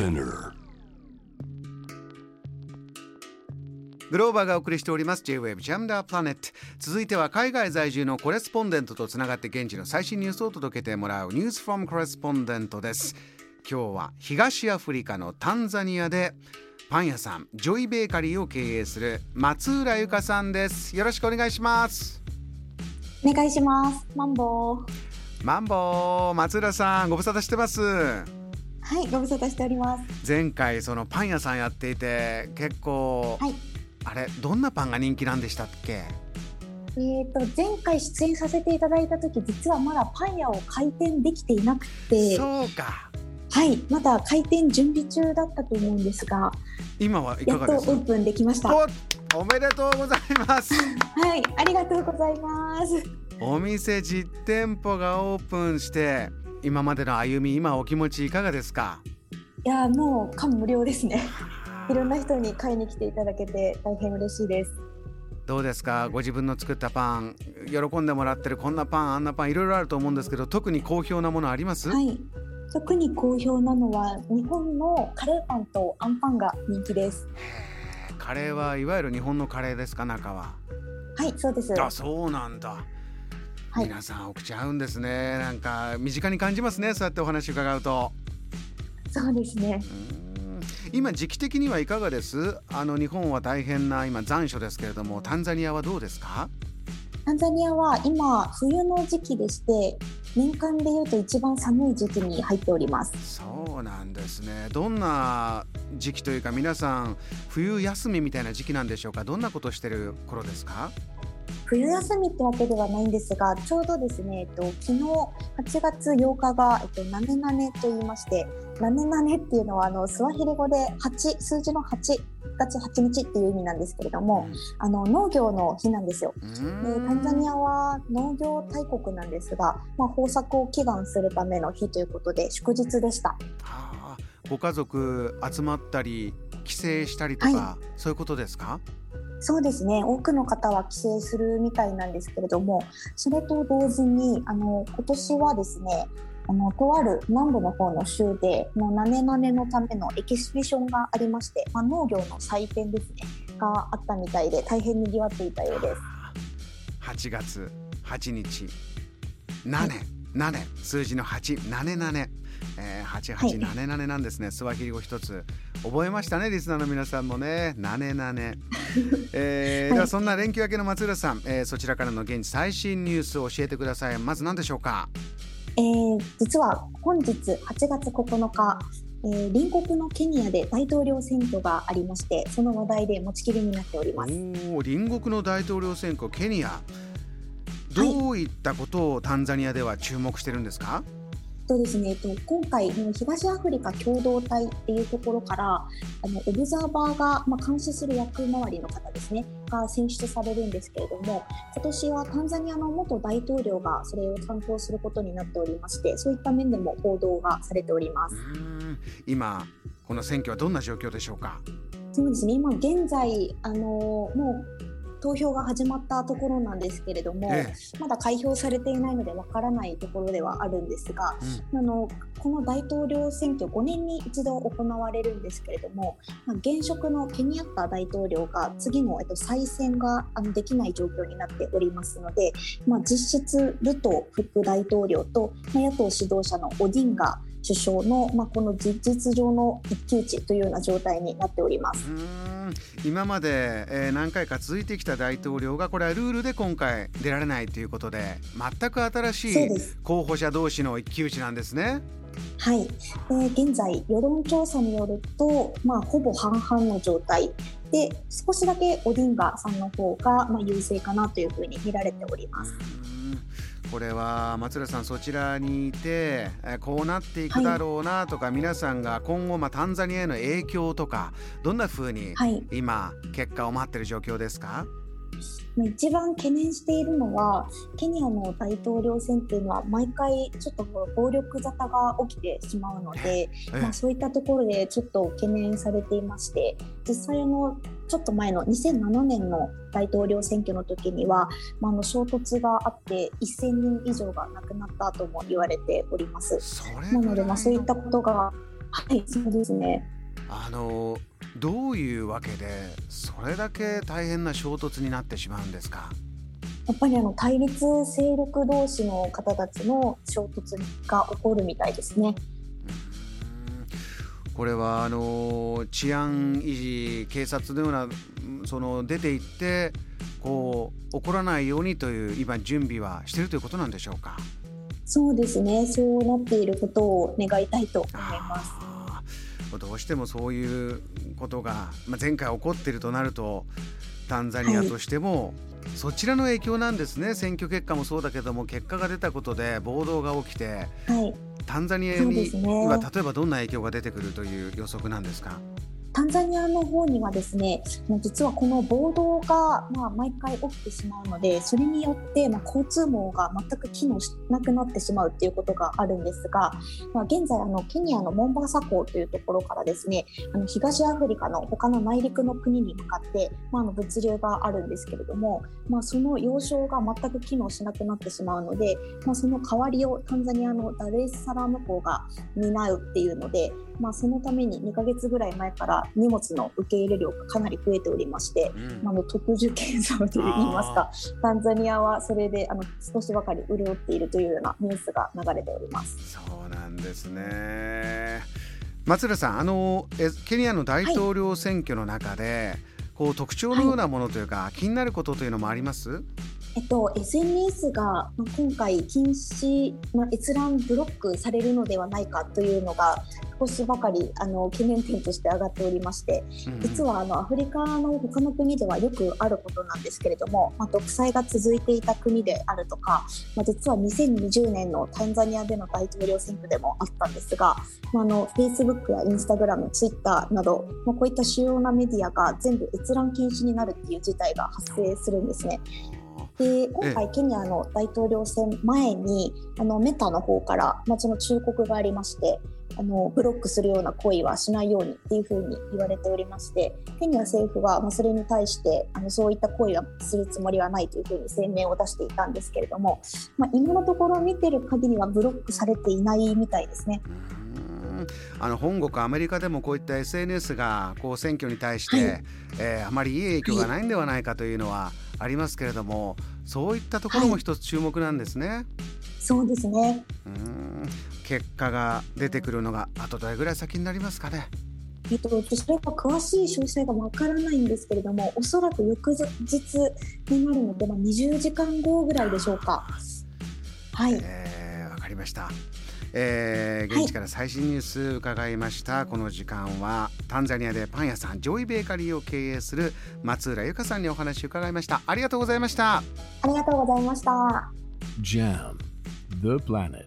Spinner. グローバーがお送りしております。J-Wave Jam the Planet 続いては海外在住のコレスポンデントとつながって現地の最新ニュースを届けてもらうニュースフォームコレスポンデントです。今日は東アフリカのタンザニアでパン屋さんジョイベーカリーを経営する松浦由香さんです。よろしくお願いします。お願いします。マンボウ。マンボウ。松浦さんご無沙汰してますはい、ご無沙汰しております。前回そのパン屋さんやっていて結構、はい。あれどんなパンが人気なんでしたっけ？えっ、と前回出演させていただいた時、実はまだパン屋を開店できていなくて、そうかはい、まだ開店準備中だったと思うんですが、今はいかがです？かープンできました。はおおめでとうございますい、ありがとうございます。お店実店舗がオープンして今までの歩み今お気持ちいかがですか？いやーもう感無量ですね。いろんな人に買いに来ていただけて大変嬉しいです。どうですか？ご自分の作ったパン喜んでもらってるこんなパンあんなパンいろいろあると思うんですけど特に好評なものあります、はい。特に好評なのは日本のカレーパンとアンパンが人気です。カレーはいわゆる日本のカレーですか中は？はい、そうです。あそうなんだ、はい。皆さんお口合うんですね。なんか身近に感じますね。そうやってお話伺うと。そうですね。今時期的にはいかがです？あの日本は大変な今残暑ですけれどもタンザニアはどうですか？タンザニアは今冬の時期でして年間でいうと一番寒い時期に入っております。そうなんですね。どんな時期というか皆さん冬休みみたいな時期なんでしょうか？どんなことしてる頃ですか？冬休みってわけではないんですがちょうどですね、えっと、昨日8月8日が、えっと、ナネナネと言いましてナネナネっていうのはあのスワヒリ語で8数字の8月8日っていう意味なんですけれども、あの農業の日なんですよ。うでタンザニアは農業大国なんですが、まあ、豊作を祈願するための日ということで祝日でした。はあご家族集まったり帰省したりとか、はそういうことですか？そうですね。多くの方は帰省するみたいなんですけれどもそれと同時にあの今年はですねあのとある南部の方の州でのなねなねのためのエキシビションがありまして、まあ、農業の祭典ですねがあったみたいで大変にぎわっていたようです。8月8日。なねなね数字の8なねなねえー、はい。88なねなねなんですね。スワヒリ語一つ。覚えましたねリスナーの皆さんもね。なねなね、えーはい。ではそんな連休明けの松浦さん、えーそちらからの現地最新ニュースを教えてください。まず何でしょうか？えー実は本日8月9日、えー隣国のケニアで大統領選挙がありましてその話題で持ちきりになっておりおます。ー隣国の大統領選挙ケニア。どういったことをタンザニアでは注目してるんですか、とですね、えっと今回の東アフリカ共同体っていうところからあのオブザーバーが、まあ、監視する役回りの方ですねが選出されるんですけれども今年はタンザニアの元大統領がそれを担当することになっておりましてそういった面でも報道がされております。今この選挙はどんな状況でしょうか？そうですね。今現在あのもう投票が始まったところなんですけれども、えまだ開票されていないのでわからないところではあるんですが、うん。あのこの大統領選挙5年に一度行われるんですけれども、まあ、現職のケニアッタ大統領が次の、えっと、再選があのできない状況になっておりますので、まあ、実質ルト副大統領と、まあ、野党指導者のオディンガ首相の、まあ、この事実上の一騎打ちというような状態になっております。今まで、えー何回か続いてきた大統領がこれはルールで今回出られないということで全く新しい候補者同士の一騎打ちなんですね。はい、で現在世論調査によると、まあ、ほぼ半々の状態で少しだけオディンガさんの方が、まあ、優勢かなというふうに見られております。これは松浦さんそちらにいてえーこうなっていくだろうなとか、皆さんが今後、まあ、タンザニアへの影響とかどんな風にはい、今結果を待ってる状況ですか、まあ一番懸念しているのはケニアの大統領選っていうのは毎回ちょっと暴力沙汰が起きてしまうので、えまあ、そういったところでちょっと懸念されていまして実際あのちょっと前の2007年の大統領選挙の時には、まあ、あの衝突があって1000人以上が亡くなったとも言われております。なので、まあ、そういったことがはいそうですねあのどういうわけでそれだけ大変な衝突になってしまうんですか？やっぱりあの対立勢力同士の方たちの衝突が起こるみたいですね。これはあの治安維持警察のようなその出て行ってこう起こらないようにという今準備はしているということなんでしょうか？そうですね。そうなっていることを願いたいと思いますどうしてもそういうことが、まあ、前回起こっているとなるとタンザニアとしても、はいそちらの影響なんですね。選挙結果もそうだけども結果が出たことで暴動が起きて、はい、タンザニアには、ね、例えばどんな影響が出てくるという予測なんですか？タンザニアの方にはですね実はこの暴動がまあ毎回起きてしまうのでそれによってまあ交通網が全く機能しなくなってしまうっていうことがあるんですが、まあ、現在あのケニアのモンバーサ港というところからですねあの東アフリカの他の内陸の国に向かって、まあ、の物流があるんですけれども、まあ、その要衝が全く機能しなくなってしまうので、まあ、その代わりをタンザニアのダルエスサラーム港が担うっていうので、まあ、そのために2ヶ月ぐらい前から荷物の受け入れ量がかなり増えておりまして、うん、あの特需経済といいますかタンザニアはそれであの少しばかり潤っているというようなニュースが流れております。そうなんですね。松浦さんあのケニアの大統領選挙の中で、はい、こう特徴のようなものというか、はい、気になることというのもあります？えっと、SNS が今回禁止、まあ、閲覧ブロックされるのではないかというのが少しばかりあの懸念点として上がっておりまして、実はあのアフリカの他の国ではよくあることなんですけれども、まあ、独裁が続いていた国であるとか、まあ、実は2020年のタンザニアでの大統領選挙でもあったんですが、まあ、あの Facebook や Instagram、Twitter など、まあ、こういった主要なメディアが全部閲覧禁止になるっていう事態が発生するんですね。で今回、ケニアの大統領選前にあのメタの方から、まあ、その忠告がありましてあのブロックするような行為はしないようにっていうふうに言われておりましてケニア政府は、まあ、それに対してあのそういった行為はするつもりはないというふうに声明を出していたんですけれども、まあ、今のところ見てる限りはブロックされていないみたいですね。あの本国アメリカでもこういった SNS がこう選挙に対して、はい、えー、あまりいい影響がないんではないかというのはありますけれども、そういったところも一つ注目なんですね。はい、そうですねうん結果が出てくるのがあとどれぐらい先になりますかね。えっと、それが詳しい詳細がわからないんですけれどもおそらく翌日になるので、まあ、20時間後ぐらいでしょうか。はい、えー、わかりました。えー、現地から最新ニュース伺いました、はい、この時間はタンザニアでパン屋さんジョイベーカリーを経営する松浦由香さんにお話を伺いました。ありがとうございました。ありがとうございました。JAM The Planet